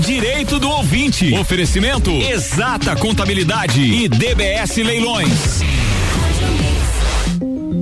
Direito do ouvinte. Oferecimento Exata Contabilidade e DBS Leilões.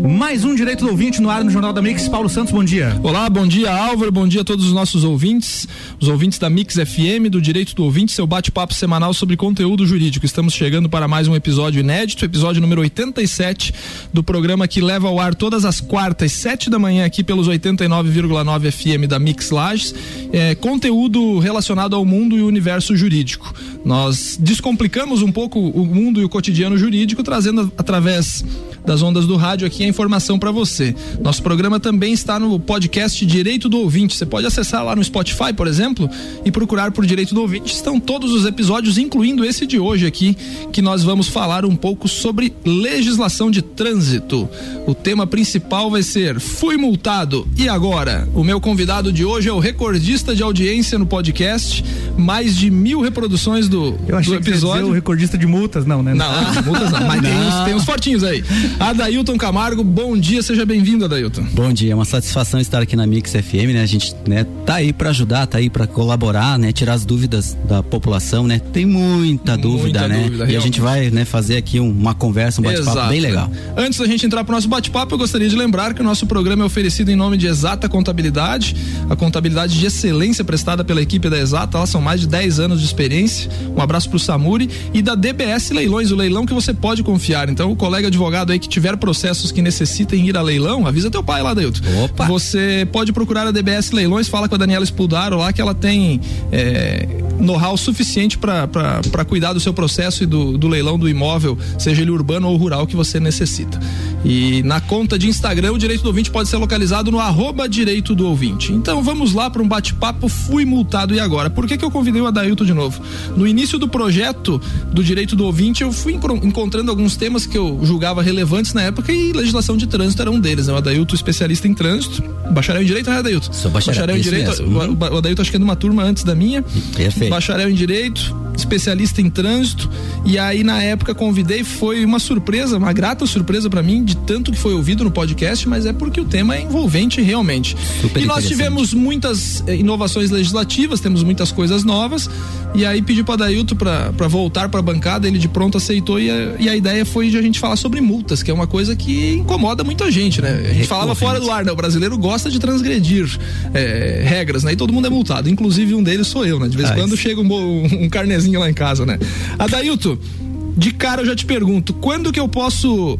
Mais um direito do ouvinte no ar no Jornal da Mix. Paulo Santos, bom dia. Olá, bom dia Álvaro, bom dia a todos os nossos ouvintes, os ouvintes da Mix FM, do Direito do Ouvinte, seu bate-papo semanal sobre conteúdo jurídico. Estamos chegando para mais um episódio inédito, episódio número 87 do programa que leva ao ar todas as quartas, sete da manhã aqui pelos 89,9 FM da Mix Lages, é, conteúdo relacionado ao mundo e o universo jurídico. Nós descomplicamos um pouco o mundo e o cotidiano jurídico, trazendo através das ondas do rádio aqui a informação para você. Nosso programa também está no podcast Direito do Ouvinte. Você pode acessar lá no Spotify, por exemplo, e procurar por Direito do Ouvinte. Estão todos os episódios, incluindo esse de hoje aqui, que nós vamos falar um pouco sobre legislação de trânsito. O tema principal vai ser Fui multado e agora? O meu convidado de hoje é o recordista de audiência no podcast, mais de mil reproduções do, Eu achei do episódio. Que o recordista de multas, não, né? Não, multas não, mas tem uns, tem uns fortinhos aí. Adailton Camargo, bom dia, seja bem-vindo, Adailton. Bom dia, é uma satisfação estar aqui na Mix FM, né? A gente, né, tá aí para ajudar, tá aí para colaborar, né, tirar as dúvidas da população, né? Tem muita dúvida, Muita né? dúvida, e a realmente. gente vai, né, fazer aqui um- uma conversa, um bate-papo bem legal. Antes da gente entrar pro nosso bate-papo, eu gostaria de lembrar que o nosso programa é oferecido em nome de Exata Contabilidade, a contabilidade de excelência prestada pela equipe da Exata, lá são mais de 10 anos de experiência. Um abraço pro Samuri e da DBS Leilões, o leilão que você pode confiar. Então, o colega advogado aí que tiver processos que necessitem ir a leilão, avisa teu pai lá, Dailton. Opa. Você pode procurar a DBS Leilões, fala com a Daniela Spudaro lá que ela tem é, know-how suficiente para cuidar do seu processo e do, do leilão do imóvel, seja ele urbano ou rural que você necessita. E na conta de Instagram, o direito do ouvinte pode ser localizado no arroba direito do ouvinte. Então vamos lá para um bate-papo. Fui multado e agora? Por que, que eu convidei o Adailton de novo? No início do projeto do direito do ouvinte, eu fui encontrando alguns temas que eu julgava relevantes na época e legislação de trânsito era um deles. Né? O Adailton, especialista em trânsito, bacharel em direito, né, Adailton? Sou bacharel, em isso direito. mesmo. O, Adailton acho que é de uma turma antes da minha. Perfeito. Bacharel em direito, especialista em trânsito. E aí na época convidei, foi uma surpresa, uma grata surpresa para mim, de tanto que foi ouvido no podcast, mas é porque o tema é envolvente realmente. Super e nós tivemos muitas eh, inovações legislativas, temos muitas coisas novas. E aí pedi para Dailton para voltar para a bancada, ele de pronto aceitou e a, e a ideia foi de a gente falar sobre multas, que é uma coisa que incomoda muita gente, né? A gente falava fora do ar, né? O brasileiro gosta de transgredir eh, regras, né? E todo mundo é multado, inclusive um deles sou eu, né? De vez em Ah, quando chega um, um carnezinho lá em casa, né? Adailton, de cara eu já te pergunto, quando que eu posso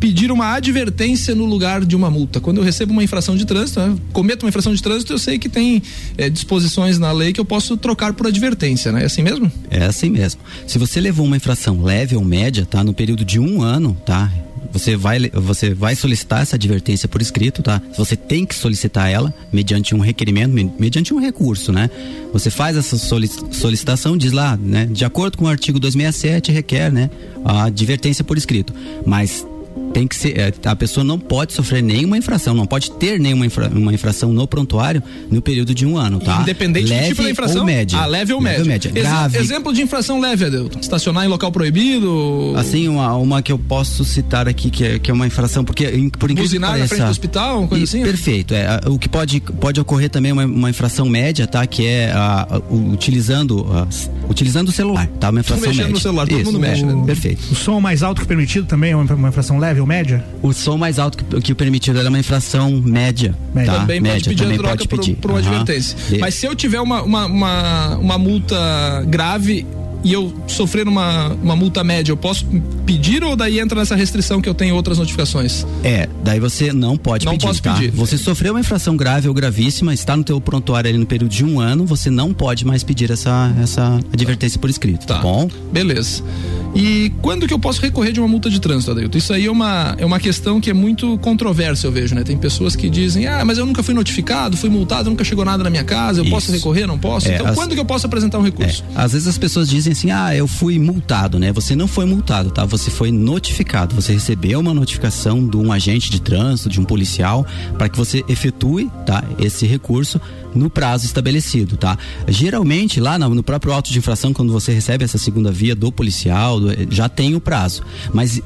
pedir uma advertência no lugar de uma multa? Quando eu recebo uma infração de trânsito, né? cometo uma infração de trânsito, eu sei que tem eh, disposições na lei que eu posso trocar por advertência, né? É assim mesmo? É assim mesmo. Se você levou uma infração leve ou média, tá? No período de um ano, tá? Você vai, você vai solicitar essa advertência por escrito, tá? Você tem que solicitar ela mediante um requerimento, me- mediante um recurso, né? Você faz essa solic- solicitação, diz lá, né? De acordo com o artigo 267, requer, né? A advertência por escrito. Mas tem que ser, é, a pessoa não pode sofrer nenhuma infração, não pode ter nenhuma infra- uma infração no prontuário no período de um ano, tá? Independente leve do tipo da infração. Ou média. Ah, leve ou média. média. Ex- Grave. Exemplo de infração leve, Adelton. Estacionar em local proibido. Assim, uma, uma que eu posso citar aqui, que é, que é uma infração, porque por incrível Buzinar que na pareça, frente do hospital, uma coisa E- assim? Perfeito. É, a- o que pode, pode ocorrer também é uma, uma infração média, tá? Que é a- a- utilizando, as- utilizando o celular, tá? Uma infração mexendo média. no celular, todo Isso, mundo é, mexe, né? Perfeito. O som mais alto que permitido também é uma, uma infração leve média? O som mais alto que, que o permitido é uma infração média, Média. tá? Também média, pode pedir também a troca pode pedir. por uma Aham. advertência. Mas se eu tiver uma, uma, uma, uma multa grave e eu sofrer uma, uma multa média, eu posso pedir ou daí entra nessa restrição que eu tenho outras notificações? É, daí você não pode Não pedir, posso tá? pedir. Você sofreu uma infração grave ou gravíssima, está no teu prontuário ali no período de um ano, você não pode mais pedir essa, essa advertência por escrito, tá, bom? Beleza. E quando que eu posso recorrer de uma multa de trânsito, Adeilton? Isso aí é uma, é uma questão que é muito controversa, eu vejo, né? Tem pessoas que dizem, ah, mas eu nunca fui notificado, fui multado, nunca chegou nada na minha casa, eu Isso. posso recorrer, não posso? É, então, as- quando que eu posso apresentar um recurso? É, às vezes as pessoas dizem assim, ah, eu fui multado, né? Você não foi multado, tá? Você foi notificado. Você recebeu uma notificação de um agente de trânsito, de um policial, para que você efetue, tá? Esse recurso no prazo estabelecido, tá? Geralmente, lá no, próprio auto de infração, quando você recebe essa segunda via do policial, do- já tem o prazo. Mas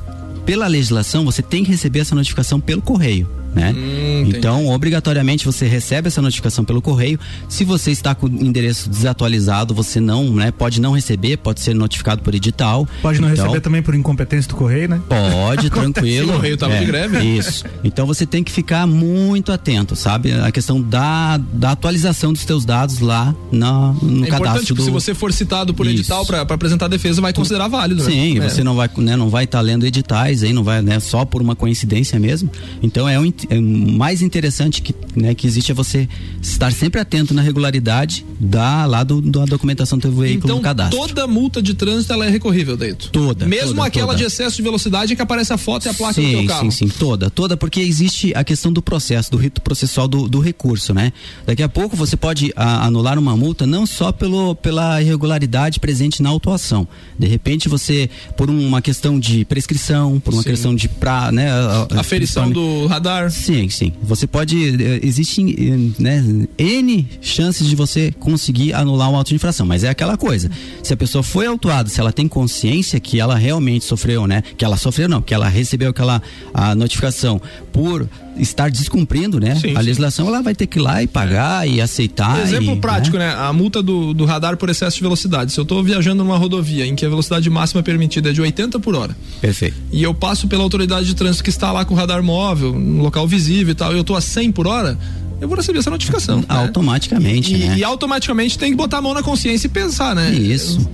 pela legislação, você tem que receber essa notificação pelo correio. Né? Hum, então, obrigatoriamente você recebe essa notificação pelo correio. Se você está com o endereço desatualizado, você não, né? Pode não receber, pode ser notificado por edital. Pode não então, receber também por incompetência do correio, né? Pode, tranquilo. o correio estava é, de greve. Isso. Então você tem que ficar muito atento, sabe? A questão da, da atualização dos teus dados lá na, no é cadastro do... se você for citado por Isso. edital para apresentar a defesa, vai considerar válido. Né? Sim, é. você não vai, né, não vai estar tá lendo editais aí, não vai, né, só por uma coincidência mesmo. Então é, um, é mais interessante que, né, que existe é você estar sempre atento na regularidade da lá do, da documentação do teu veículo então, no cadastro. toda multa de trânsito ela é recorrível, Deito? Toda. Mesmo toda, aquela toda. de excesso de velocidade que aparece a foto e a placa sim, do teu carro. Sim, sim, toda, toda, porque existe a questão do processo, do rito processual do, do recurso, né? Daqui a pouco você pode a, anular uma multa não só pelo, pela irregularidade presente na autuação. De repente você, por uma questão de prescrição, por uma sim. questão de pra, né? A, aferição do radar. Sim, sim. Você pode, eh, existem, né, N chances de você conseguir anular um auto de infração, mas é aquela coisa. Se a pessoa foi autuada, se ela tem consciência que ela realmente sofreu, né? Que ela sofreu não, que ela recebeu aquela a notificação por estar descumprindo, né? Sim, a legislação ela vai ter que ir lá e pagar e aceitar. Exemplo e, prático, né? né? A multa do, do radar por excesso de velocidade. Se eu estou viajando numa rodovia em que a velocidade máxima permitida é de 80 por hora. Perfeito. E eu passo pela autoridade de trânsito que está lá com o radar móvel, no local visível e tal, e eu estou a 100 por hora, eu vou receber essa notificação. Né? Automaticamente, e, né? E, automaticamente tem que botar a mão na consciência e pensar, né? Isso.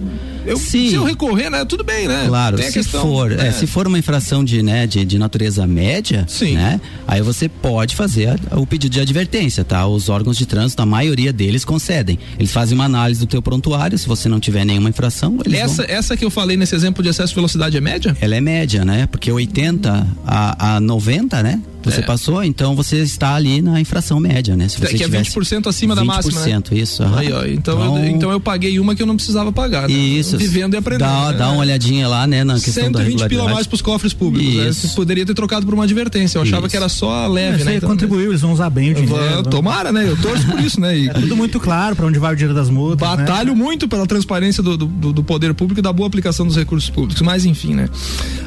Eu, Sim. Se eu recorrer, né? Tudo bem, né? Claro, se questão, for, é, é, se for uma infração de, né, de, de natureza média, Sim. né? Aí você pode fazer a, o pedido de advertência, tá? Os órgãos de trânsito, a maioria deles concedem. Eles fazem uma análise do teu prontuário, se você não tiver nenhuma infração, essa, vão... essa que eu falei nesse exemplo de excesso de velocidade é média? Ela é média, né? Porque 80 a, a 90, né? Você é. passou, então você está ali na infração média, né? Se você que é 20% acima 20%, da máxima. 20%, né? isso. Aí, ó, então, então, eu, então eu paguei uma que eu não precisava pagar. Né? Isso. Vivendo e aprendendo. Dá, né? dá uma olhadinha lá, né, na questão 120 da regularidade. pila mais para os cofres públicos. Né? Você poderia ter trocado por uma advertência. Eu achava isso. que era só leve, é, né? Então, contribuiu, eles vão usar bem o dinheiro. Vou, né? tomara, né? Eu torço por isso, né? E, é tudo muito claro para onde vai o dinheiro das multas. Né? Batalho né? muito pela transparência do, do, do, poder público e da boa aplicação dos recursos públicos. Mas enfim, né?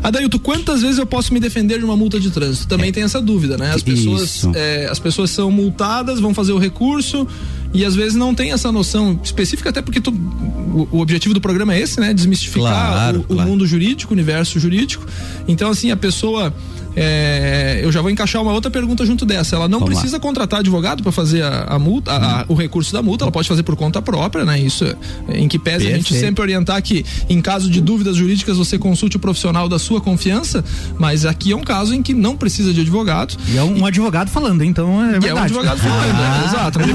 Adailto, quantas vezes eu posso me defender de uma multa de trânsito? Também é. tem essa dúvida, né? As pessoas, é, as pessoas são multadas, vão fazer o recurso e às vezes não tem essa noção específica, até porque tu, o, o, objetivo do programa é esse, né? Desmistificar claro, o, claro. o mundo jurídico, o universo jurídico. Então, assim, a pessoa é, eu já vou encaixar uma outra pergunta junto dessa. Ela não Vamos precisa lá. contratar advogado para fazer a, a multa, a, a, o recurso da multa, ela pode fazer por conta própria, né? Isso é, em que pese Perfeito. a gente sempre orientar que, em caso de dúvidas jurídicas, você consulte o profissional da sua confiança, mas aqui é um caso em que não precisa de advogado. E é um, um advogado falando, então é verdade. E é um advogado falando, ah, é, exato. Não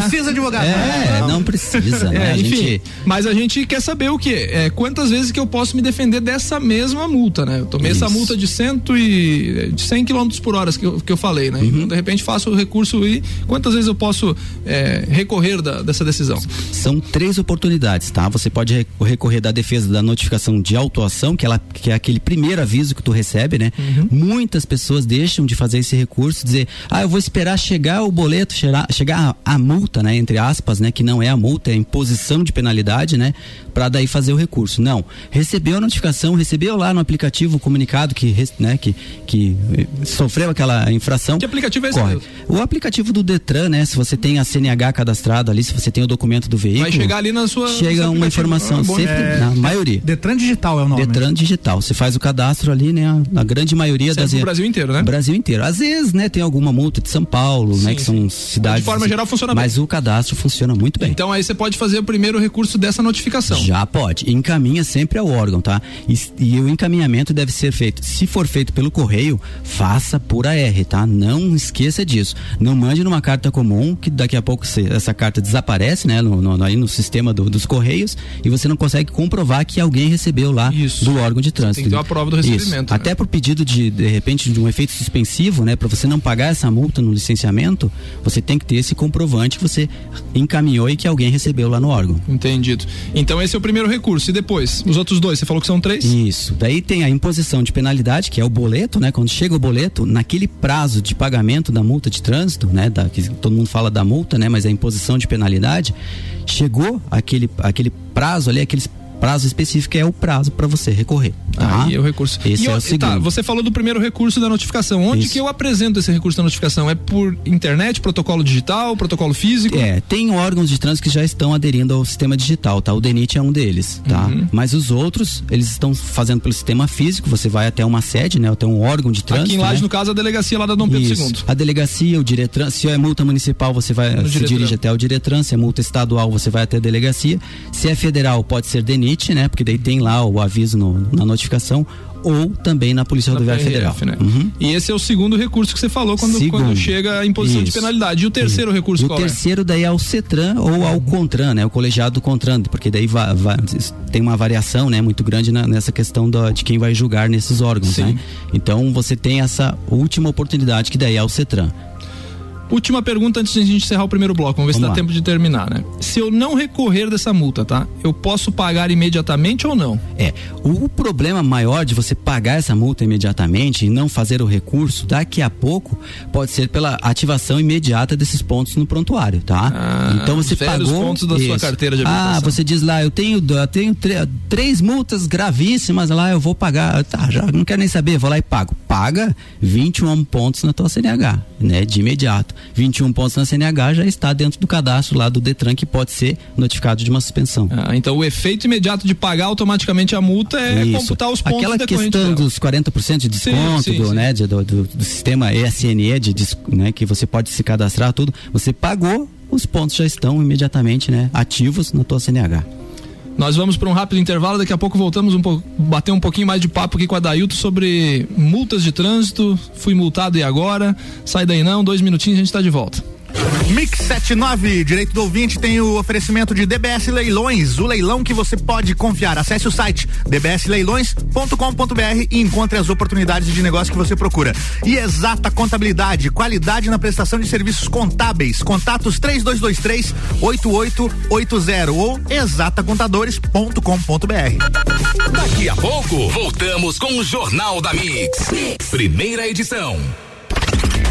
precisa de advogado. É, não, não precisa, né? É, enfim, gente... mas a gente quer saber o que? É, quantas vezes que eu posso me defender dessa mesma multa, né? Eu tomei Isso. essa multa de cento e de, 100 km por hora que eu, que eu falei, né? Uhum. Então, de repente faço o recurso e quantas vezes eu posso é, recorrer da, dessa decisão? São três oportunidades, tá? Você pode recorrer da defesa da notificação de autuação, que, ela, que é aquele primeiro aviso que tu recebe, né? Uhum. Muitas pessoas deixam de fazer esse recurso, dizer, ah, eu vou esperar chegar o boleto, chegar, chegar a, a multa, né? Entre aspas, né? Que não é a multa, é a imposição de penalidade, né? Para daí fazer o recurso. Não. Recebeu a notificação, recebeu lá no aplicativo o comunicado que, né, que, que sofreu aquela infração. Que aplicativo é esse? Corre. O aplicativo do Detran, né? Se você tem a CNH cadastrado ali, se você tem o documento do veículo. Vai chegar ali na sua. Chega uma informação, ah, sempre, é, na maioria. Detran Digital é o nome. Detran Digital. Você faz o cadastro ali, né? Na grande maioria Serve das. No Brasil inteiro, né? Brasil inteiro. Às vezes, né, tem alguma multa de São Paulo, sim, né? Que sim. são cidades. De forma geral funciona bem. Mas o cadastro funciona muito bem. Então aí você pode fazer o primeiro recurso dessa notificação. Já pode. Encaminha sempre ao órgão, tá? E, e o encaminhamento deve ser feito. Se for feito pelo correio, faça por AR, tá? Não esqueça disso. Não mande numa carta comum, que daqui a pouco você, essa carta desaparece, né? No, no, aí no sistema do, dos correios e você não consegue comprovar que alguém recebeu lá Isso. do órgão de trânsito. Tem que ter a prova do recebimento. Né? Até por pedido de, de repente, de um efeito suspensivo, né? Para você não pagar essa multa no licenciamento, você tem que ter esse comprovante que você encaminhou e que alguém recebeu lá no órgão. Entendido. Então esse é o primeiro recurso. E depois, os outros dois, você falou que são três? Isso. Daí tem a imposição de penalidade, que é o boleto, né? Quando chega o boleto, naquele prazo de pagamento da multa de trânsito, né, da, que todo mundo fala da multa, né, mas é a imposição de penalidade, chegou aquele, aquele prazo ali, aqueles prazo específico é o prazo para você recorrer. Tá? Aí é o recurso. Esse e, é o tá, segundo. você falou do primeiro recurso da notificação. Onde Isso. que eu apresento esse recurso da notificação? É por internet, protocolo digital, protocolo físico? É, tem órgãos de trânsito que já estão aderindo ao sistema digital, tá? O DENIT é um deles, tá? Uhum. Mas os outros, eles estão fazendo pelo sistema físico, você vai até uma sede, né? Até um órgão de trânsito, Aqui em Laje, né? no caso, a delegacia lá da Dom Pedro Isso. II. A delegacia, o Diretran, se é multa municipal, você vai No se Diretran. dirige até o Diretran, se é multa estadual, você vai até a delegacia. Se é federal, pode ser DENIT, né? Porque daí tem lá o aviso no- na notificação ou também na Polícia Rodoviária Federal. né? Uhum. E esse é o segundo recurso que você falou quando, quando chega a imposição de Isso. penalidade. E o terceiro recurso E o qual é? terceiro daí é ao CETRAN ou ao CONTRAN, né? O colegiado do CONTRAN, porque daí va- va- tem uma variação, né? Muito grande na- nessa questão da- de quem vai julgar nesses órgãos, Sim. né? Então você tem essa última oportunidade que daí é ao CETRAN. Última pergunta antes de a gente encerrar o primeiro bloco. Vamos ver se Vamos dá lá. tempo de terminar, né? Se eu não recorrer dessa multa, tá? Eu posso pagar imediatamente ou não? É, o problema maior de você pagar essa multa imediatamente e não fazer o recurso daqui a pouco pode ser pela ativação imediata desses pontos no prontuário, tá? Ah, então você pagou pontos da sua carteira de Ah, habilitação. você diz lá, eu tenho eu tenho três multas gravíssimas lá, eu vou pagar, tá, já não quero nem saber, vou lá e pago. Paga 21 pontos na tua CNH, né, de imediato. 21 pontos na CNH já está dentro do cadastro lá do Detran que pode ser notificado de uma suspensão. Ah, então o efeito imediato de pagar automaticamente a multa é Isso. computar os pontos Aquela questão dela. dos 40% de desconto sim, do, sim. né, de- do, do- do sistema ESNE, de, dis- né, que você pode se cadastrar tudo, você pagou, os pontos já estão imediatamente, né, ativos na tua CNH. Nós vamos para um rápido intervalo, daqui a pouco voltamos um pouco, bater um pouquinho mais de papo aqui com a Dailton sobre multas de trânsito. Fui multado e agora? Sai daí não, dois minutinhos a gente está de volta. Mix 79, direito do ouvinte, tem o oferecimento de DBS Leilões, o leilão que você pode confiar. Acesse o site dbsleilões.com.br e encontre as oportunidades de negócio que você procura. E exata contabilidade, qualidade na prestação de serviços contábeis. Contatos 3223 8880 ou exatacontadores.com.br. Daqui a pouco, voltamos com o Jornal da Mix. Primeira edição.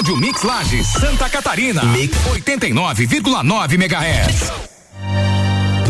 Rádio Mix Lages, Santa Catarina. Mix 89,9 MHz.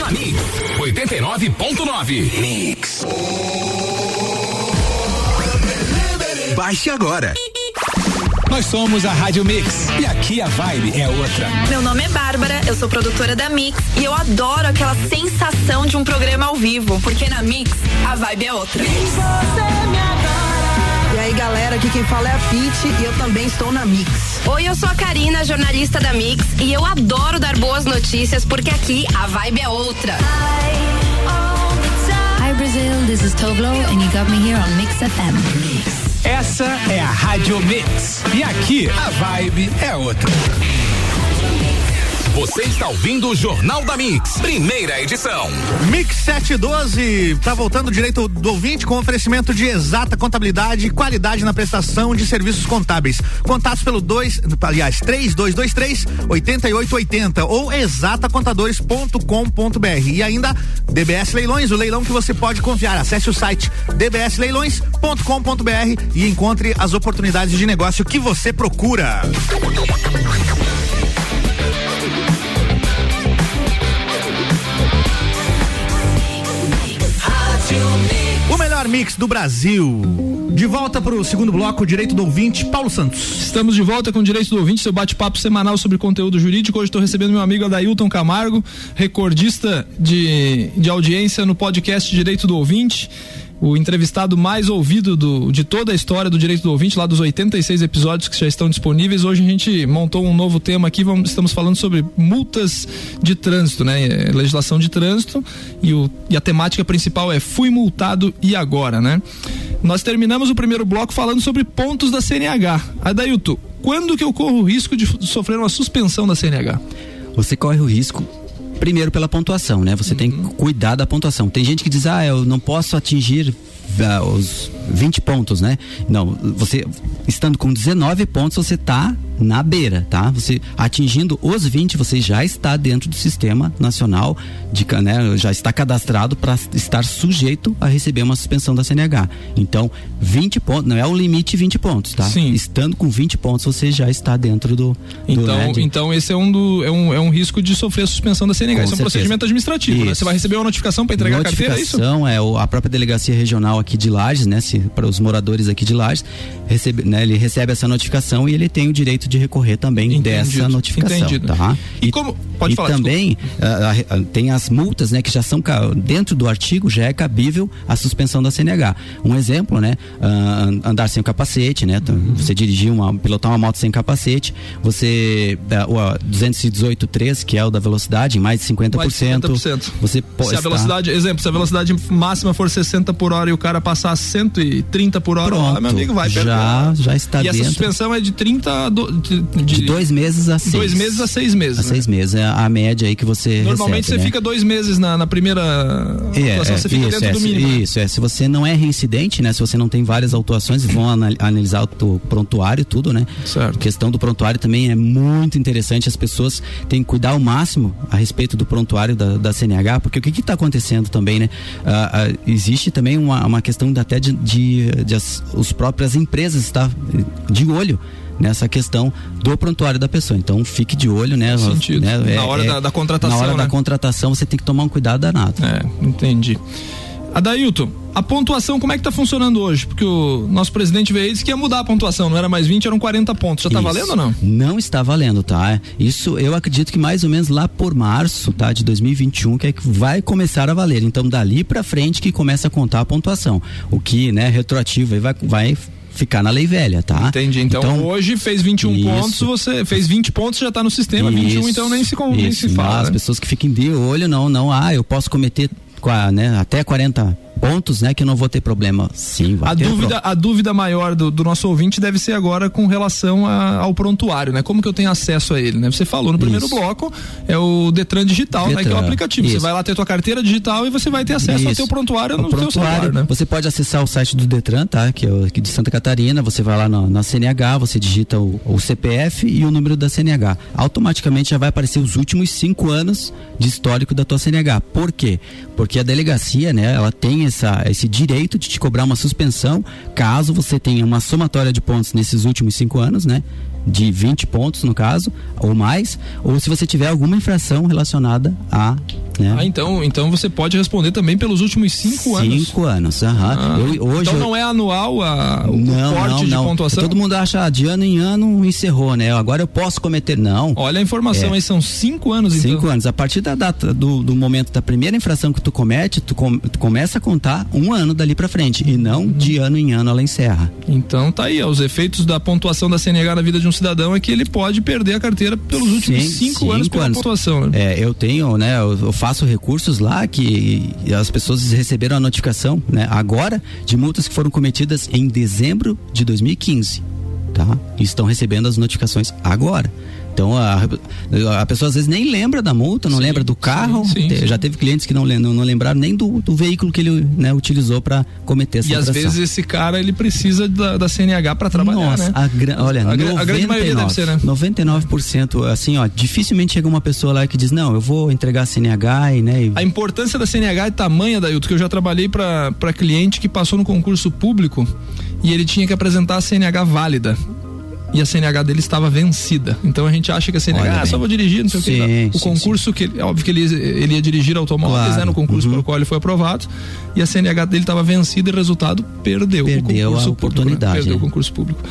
na Mix 89.9. Mix. Baixe agora. Nós somos a Rádio Mix e aqui a vibe é outra. Meu nome é Bárbara, eu sou produtora da Mix e eu adoro aquela sensação de um programa ao vivo, porque na Mix a vibe é outra. E aí, galera, aqui quem fala é a Pete e eu também estou na Mix. Oi, eu sou a Karina, jornalista da Mix e eu adoro dar boas notícias porque aqui a vibe é outra. Hi Brazil, this is Toblo and you got me here on Mix FM. Essa é a Rádio Mix e aqui a vibe é outra. Você está ouvindo o Jornal da Mix, primeira edição. Mix 712, tá voltando direito do ouvinte com oferecimento de exata contabilidade e qualidade na prestação de serviços contábeis. Contatos pelo 2, aliás, 3223 8880 ou exatacontadores.com.br. E ainda DBS Leilões, o leilão que você pode confiar. Acesse o site dbsleilões.com.br e encontre as oportunidades de negócio que você procura. O melhor mix do Brasil. De volta para o segundo bloco, Direito do Ouvinte, Paulo Santos. Estamos de volta com o Direito do Ouvinte, seu bate-papo semanal sobre conteúdo jurídico. Hoje estou recebendo meu amigo Adailton Camargo, recordista de, de audiência no podcast Direito do Ouvinte o entrevistado mais ouvido do, de toda a história do direito do ouvinte, lá dos 86 episódios que já estão disponíveis. Hoje a gente montou um novo tema aqui, vamos, estamos falando sobre multas de trânsito, né? É, legislação de trânsito e, o, e a temática principal é fui multado e agora, né? Nós terminamos o primeiro bloco falando sobre pontos da CNH. Adailton, quando que eu corro o risco de sofrer uma suspensão da CNH? Você corre o risco primeiro pela pontuação, né? Você uhum. tem que cuidar da pontuação. Tem gente que diz, ah, eu não posso atingir uh, os 20 pontos, né? Não, você estando com 19 pontos, você está na beira, tá? Você atingindo os 20, você já está dentro do sistema nacional de né, já está cadastrado para estar sujeito a receber uma suspensão da CNH. Então, 20 pontos, não é o limite 20 pontos, tá? Sim. Estando com 20 pontos, você já está dentro do, Então, do, né, então esse é um, do, é um é um risco de sofrer a suspensão da CNH. Isso é um procedimento administrativo, né? Você vai receber uma notificação para entregar a carteira, é isso? é a própria delegacia regional aqui de Lages, né, para os moradores aqui de Lages, recebe, né, ele recebe essa notificação e ele tem o direito direito de recorrer também Entendido. dessa notificação. Entendido. Tá? E, e como pode e falar, também uh, uh, tem as multas, né, que já são dentro do artigo já é cabível a suspensão da CNH. Um exemplo, né, uh, andar sem o capacete, né, uhum. você dirigir uma pilotar uma moto sem capacete, você uh, 218.3, que é o da velocidade, mais de 50%, mais de 50%. você pode Se a velocidade, exemplo, se a velocidade máxima for 60 por hora e o cara passar 130 por hora, Pronto, meu amigo vai já já está e dentro. E essa suspensão é de 30 do, de, de, dois meses a seis. Dois meses a seis meses. A né? seis meses é a média aí que você Normalmente recebe, você né? fica dois meses na, na primeira é, atuação, é, você fica isso, dentro é, do mínimo. Né? Isso, é. Se você não é reincidente, né? Se você não tem várias autuações, vão analisar o prontuário tudo, né? Certo. A questão do prontuário também é muito interessante. As pessoas têm que cuidar ao máximo a respeito do prontuário da, da CNH, porque o que está acontecendo também, né? Ah, ah, existe também uma, uma questão até de, de, de as os próprias empresas estar de olho nessa questão do prontuário da pessoa. Então fique de olho, né? Sentido. né na hora é, da, da, contratação. Na hora né? da contratação você tem que tomar um cuidado danado. É, entendi. Adailton, a pontuação como é que tá funcionando hoje? Porque o nosso presidente veio e disse que ia mudar a pontuação, não era mais 20, eram 40 pontos. Já tá Isso. valendo ou não? Não está valendo, tá? Isso eu acredito que mais ou menos lá por março, tá, de 2021 que é que vai começar a valer. Então dali para frente que começa a contar a pontuação. O que, né, retroativo vai vai ficar na lei velha, tá? Entendi. Então, então hoje fez 21 isso. pontos, você fez 20 pontos, já está no sistema, isso, 21 então nem se, nem se fala. As né? pessoas que fiquem de olho, não, não, ah, eu posso cometer né, até 40 pontos, né, que eu não vou ter problema. Sim, vai a dúvida, pro... a dúvida maior do, do, nosso ouvinte deve ser agora com relação a, ao prontuário, né? Como que eu tenho acesso a ele, né? Você falou no primeiro isso. bloco, é o Detran Digital, Detran, né, que é o aplicativo. Isso. Você vai lá ter tua carteira digital e você vai ter acesso isso. ao teu prontuário o no prontuário, teu celular, né? Você pode acessar o site do Detran, tá? Que é o, aqui de Santa Catarina, você vai lá na, na CNH, você digita o, o, CPF e o número da CNH. Automaticamente já vai aparecer os últimos cinco anos de histórico da tua CNH. Por quê? Porque a delegacia, né, ela tem essa, esse direito de te cobrar uma suspensão caso você tenha uma somatória de pontos nesses últimos cinco anos, né? De 20 pontos no caso, ou mais, ou se você tiver alguma infração relacionada a. Né? Ah, então, então você pode responder também pelos últimos cinco, cinco anos. Cinco anos, aham. Ah, eu, hoje então não é anual a, o não, corte não, de não. pontuação? Todo mundo acha de ano em ano encerrou, né? Agora eu posso cometer. Não. Olha a informação é. aí, são cinco anos cinco então. Cinco anos. A partir da data do, do momento da primeira infração que tu comete, tu, com, tu começa a contar um ano dali para frente e não de ano em ano ela encerra. Então tá aí, ó, os efeitos da pontuação da CNH na vida de um cidadão é que ele pode perder a carteira pelos últimos Sim, cinco, cinco, anos pela anos. pontuação. Né? É, eu tenho, né, eu, eu, faço recursos lá que as pessoas receberam a notificação, né, agora de multas que foram cometidas em dezembro de 2015, tá? E estão recebendo as notificações agora. Então a, a pessoa às vezes nem lembra da multa, não sim, lembra do carro. Sim, sim, já teve clientes que não, não, lembraram nem do, do veículo que ele né, utilizou para cometer essa E infração. às vezes esse cara ele precisa da, da CNH para trabalhar, Nossa, né? A, olha, a, 99, a grande maioria deve ser, né? 99%, assim, ó, dificilmente chega uma pessoa lá que diz: "Não, eu vou entregar a CNH e, né, e... A importância da CNH é tamanha, Dailton, que eu já trabalhei para cliente que passou no concurso público e ele tinha que apresentar a CNH válida e a CNH dele estava vencida. Então a gente acha que a CNH, ah, só vou dirigir, não sei sim, o que. O sim, concurso sim. que é óbvio que ele, ele ia dirigir automóveis, claro. né, no concurso uhum. pelo qual ele foi aprovado, e a CNH dele estava vencida e resultado perdeu, perdeu o concurso a oportunidade. Público, né? Perdeu é. o concurso público.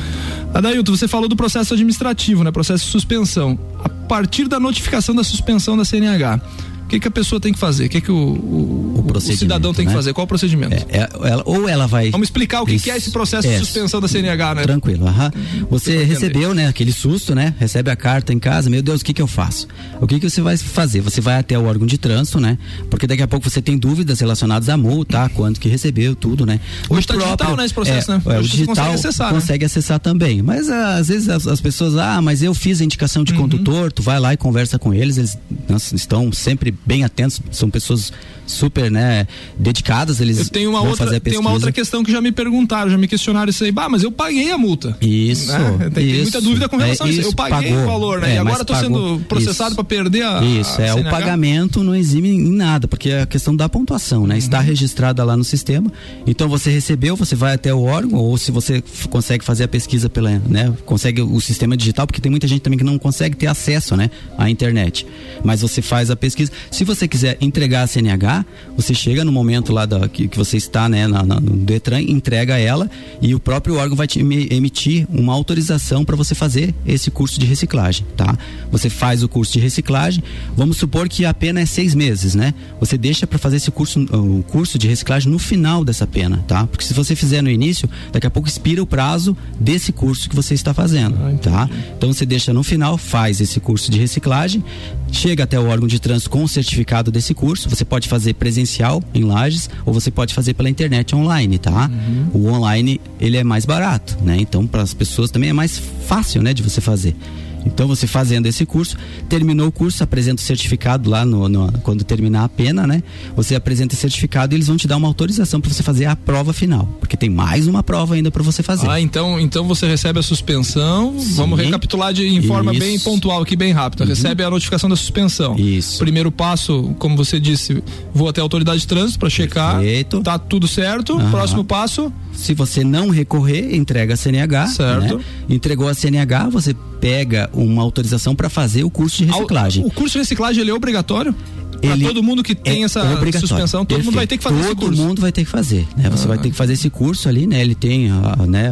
Adailton, você falou do processo administrativo, né? Processo de suspensão. A partir da notificação da suspensão da CNH, o que, que a pessoa tem que fazer? O que, que o, o, o, o cidadão tem né? que fazer? Qual o procedimento? É, é, ela, ou ela vai. Vamos explicar o que, que é esse processo é, de suspensão da CNH, né? Tranquilo. Uhum. Você recebeu, né, aquele susto, né? Recebe a carta em casa, meu Deus, o que, que eu faço? O que, que você vai fazer? Você vai até o órgão de trânsito, né? Porque daqui a pouco você tem dúvidas relacionadas à multa, quanto que recebeu, tudo, né? Hoje está digital, né, esse processo, é, né? É, o digital consegue acessar, né? consegue né? acessar também. Mas ah, às vezes as, as, pessoas, ah, mas eu fiz a indicação de uhum. condutor, tu vai lá e conversa com eles, eles estão sempre bem atentos são pessoas super, né, dedicadas, eles eu uma vão outra, fazer a pesquisa. Tem uma outra questão que já me perguntaram, já me questionaram isso aí, bah, mas eu paguei a multa. Isso. Né? Tem, isso, muita dúvida com relação é, a isso. Eu paguei pagou, o valor, né? É, e agora estou sendo processado para perder a Isso, a é, CNH. o pagamento não exime em nada, porque é a questão da pontuação, né? Uhum. Está registrada lá no sistema. Então você recebeu, você vai até o órgão ou se você consegue fazer a pesquisa pela, né, consegue o sistema digital, porque tem muita gente também que não consegue ter acesso, né, à internet. Mas você faz a pesquisa. Se você quiser entregar a CNH, você chega no momento lá da, que, que você está né, na, na, no Detran, entrega ela e o próprio órgão vai te emitir uma autorização para você fazer esse curso de reciclagem, tá? Você faz o curso de reciclagem, vamos supor que a pena é seis meses, né? Você deixa para fazer esse curso, o curso de reciclagem no final dessa pena, tá? Porque se você fizer no início, daqui a pouco expira o prazo desse curso que você está fazendo, ah, tá? Então você deixa no final, faz esse curso de reciclagem, chega até o órgão de trânsito com o certificado desse curso, você pode fazer presencial em Lages ou você pode fazer pela internet online, tá? Uhum. O online ele é mais barato, né? Então para as pessoas também é mais fácil, né, de você fazer. Então você fazendo esse curso, terminou o curso, apresenta o certificado lá no, no quando terminar a pena, né? Você apresenta o certificado e eles vão te dar uma autorização para você fazer a prova final, porque tem mais uma prova ainda para você fazer. Ah, então, então você recebe a suspensão. Sim. Vamos recapitular de, em forma Isso. bem pontual aqui, bem rápida. Uhum. Recebe a notificação da suspensão. Isso. Primeiro passo, como você disse, vou até a autoridade de trânsito para checar. Perfeito. Tá tudo certo. Uhum. Próximo passo. Se você não recorrer, entrega a CNH. Certo. Né? Entregou a CNH, você pega uma autorização para fazer o curso de reciclagem. O curso de reciclagem ele é obrigatório? Para todo mundo que tem é essa suspensão, todo Perfeito. mundo vai ter que fazer todo esse curso. Todo mundo vai ter que fazer, né? Você ah. vai ter que fazer esse curso ali, né? Ele tem, uh, né,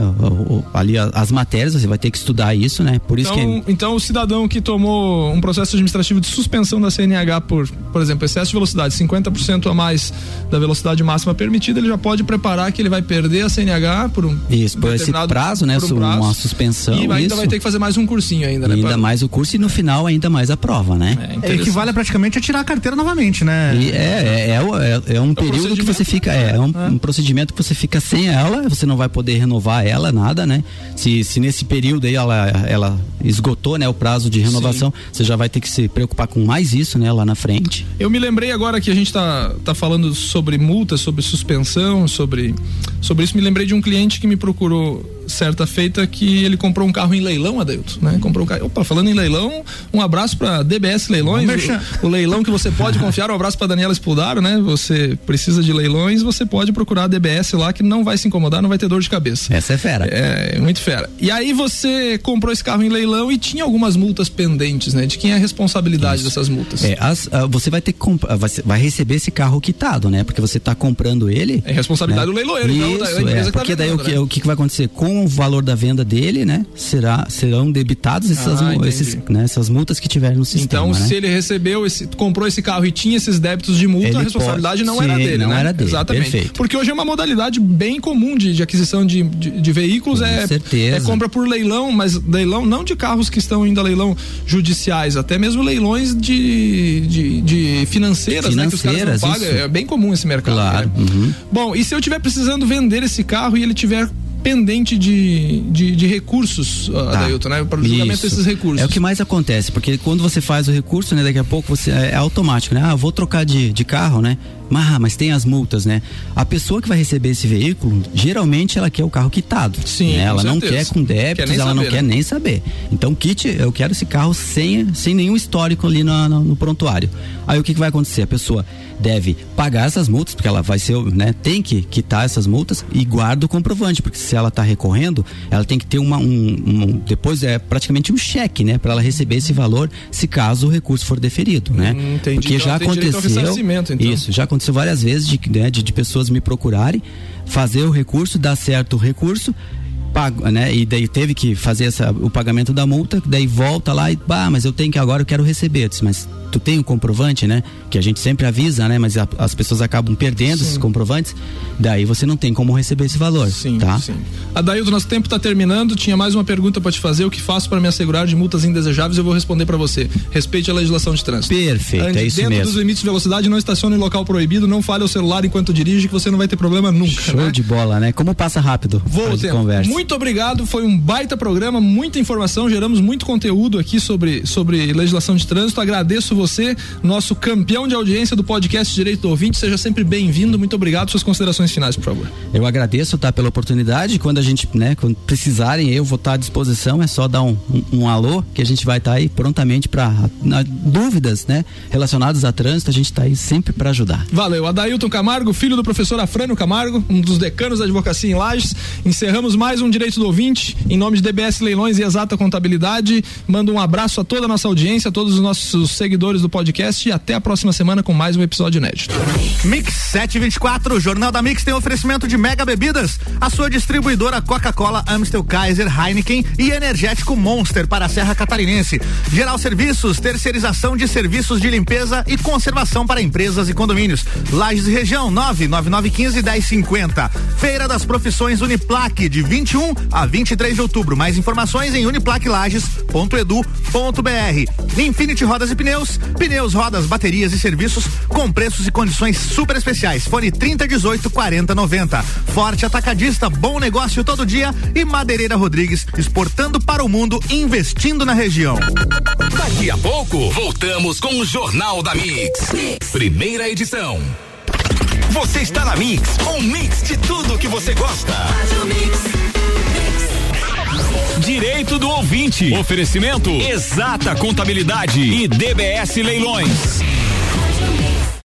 ali as matérias, você vai ter que estudar isso, né? Por isso então, que Então o cidadão que tomou um processo administrativo de suspensão da CNH por, por exemplo, excesso de velocidade, 50% a mais da velocidade máxima permitida, ele já pode preparar que ele vai perder a CNH por um Isso, por esse prazo, né? Um prazo, uma suspensão. E ainda isso. vai ter que fazer mais um cursinho ainda, né? Ainda pra... mais o curso e no final ainda mais a prova, né? É, equivale praticamente a tirar a carteira novamente, né? E é, é, é, é um é período que você fica, é, é um, um, procedimento que você fica sem ela, você não vai poder renovar ela, nada, né? Se, se nesse período aí ela, ela esgotou, né, o prazo de renovação, Sim. você já vai ter que se preocupar com mais isso, né, lá na frente. Eu me lembrei agora que a gente tá, tá falando sobre multa, sobre suspensão, sobre, sobre isso, me lembrei de um cliente que me procurou certa feita que ele comprou um carro em leilão, Adeilton, né? Comprou um carro. Opa, falando em leilão, um abraço para DBS Leilões, o, o, leilão que você pode confiar. Um abraço para Daniela Espudaro, né? Você precisa de leilões, você pode procurar a DBS lá que não vai se incomodar, não vai ter dor de cabeça. Essa é fera. É, muito fera. E aí você comprou esse carro em leilão e tinha algumas multas pendentes, né? De quem é a responsabilidade Isso. dessas multas? É, as, uh, você vai ter que vai, vai, receber esse carro quitado, né? Porque você está comprando ele. É responsabilidade né? do leiloeiro, Isso, então, da empresa é, porque tá daí o, que, né? o que vai acontecer com com o valor da venda dele, né? Será, serão debitados essas, ah, esses, né, essas multas que tiver no sistema. Então, né? se ele recebeu, esse, comprou esse carro e tinha esses débitos de multa, ele a responsabilidade pode, não sim, era dele, não né? era dele. Exatamente. Perfeito. Porque hoje é uma modalidade bem comum de, de aquisição de, de, de veículos. Com é, certeza. é compra por leilão, mas leilão não de carros que estão indo a leilão judiciais, até mesmo leilões de, de, de financeiras, financeiras, né? Que os caras não pagam. É bem comum esse mercado. Claro. Né? Uhum. Bom, e se eu estiver precisando vender esse carro e ele tiver pendente de, de, de recursos, tá. Adailton, né? Para o julgamento Isso. desses recursos. É o que mais acontece, porque quando você faz o recurso, né, daqui a pouco você é, é automático, né? Ah, vou trocar de, de carro, né? Ah, mas tem as multas, né? A pessoa que vai receber esse veículo, geralmente ela quer o carro quitado. Sim, né? Ela não quer com débitos, Quer ela não saber, quer né? nem saber. Então, kit, eu quero esse carro sem, sem nenhum histórico ali no, no- no prontuário. Aí o que, que vai acontecer? A pessoa deve pagar essas multas, porque ela vai ser, né, tem que quitar essas multas e guarda o comprovante, porque se ela está recorrendo, ela tem que ter uma, um, um- depois é praticamente um cheque, né, para ela receber esse valor, se caso o recurso for deferido, né? Hum, entendi. Porque Então já aconteceu, então. isso, já aconteceu várias vezes de, né, de, de pessoas me procurarem, fazer o recurso, dar certo o recurso, pago, né? E daí teve que fazer essa, o pagamento da multa, daí volta lá e, bah, mas eu tenho que agora eu quero receber. Eu disse, mas tu tem o comprovante, né? Que a gente sempre avisa, né? Mas a- as pessoas acabam perdendo esses comprovantes, daí você não tem como receber esse valor, Sim, tá? sim. Adaildo, nosso tempo está terminando. Tinha mais uma pergunta para te fazer. O que faço para me assegurar de multas indesejáveis? Eu vou responder para você. Respeite a legislação de trânsito. Perfeito, Ande é isso dentro mesmo. dos limites de velocidade, não estacione em local proibido, não fale o celular enquanto dirige, que você não vai ter problema nunca. Show né? de bola, né? Como passa rápido Vou tempo. conversa. Muito obrigado, foi um baita programa, muita informação, geramos muito conteúdo aqui sobre, sobre legislação de trânsito. Agradeço você, nosso campeão de audiência do podcast Direito do Ouvinte. Seja sempre bem-vindo. Muito obrigado. Suas considerações finais, por favor. Eu agradeço, tá, pela oportunidade. Quando a gente, né, quando precisarem, eu vou estar à disposição. É só dar um, um, um alô que a gente vai estar aí prontamente para dúvidas, né, relacionadas a trânsito. A gente está aí sempre para ajudar. Valeu. Adailton Camargo, filho do professor Afrânio Camargo, um dos decanos da advocacia em Lages. Encerramos mais um Direito do Ouvinte. Em nome de DBS Leilões e Exata Contabilidade, mando um abraço a toda a nossa audiência, a todos os nossos seguidores do podcast e até a próxima semana com mais um episódio inédito. Mix 724, o Jornal da Mix tem oferecimento de Mega Bebidas, a sua distribuidora Coca-Cola, Amstel Kaiser, Heineken e Energético Monster para a Serra Catarinense. Geral Serviços, terceirização de serviços de limpeza e conservação para empresas e condomínios. Lages Região 99915 1050. Feira das Profissões Uniplaque de 21 a 23 de outubro. Mais informações em uniplaquelages.edu.br. Infinity Rodas e Pneus, pneus, rodas, baterias e serviços com preços e condições super especiais. Fone 3018 4090. Forte Atacadista, bom negócio todo dia e Madeireira Rodrigues, exportando para o mundo, investindo na região. Daqui a pouco, voltamos com o Jornal da mix. Primeira edição. Você está na Mix, um mix de tudo que você gosta. Direito do ouvinte. Oferecimento Exata Contabilidade e DBS Leilões.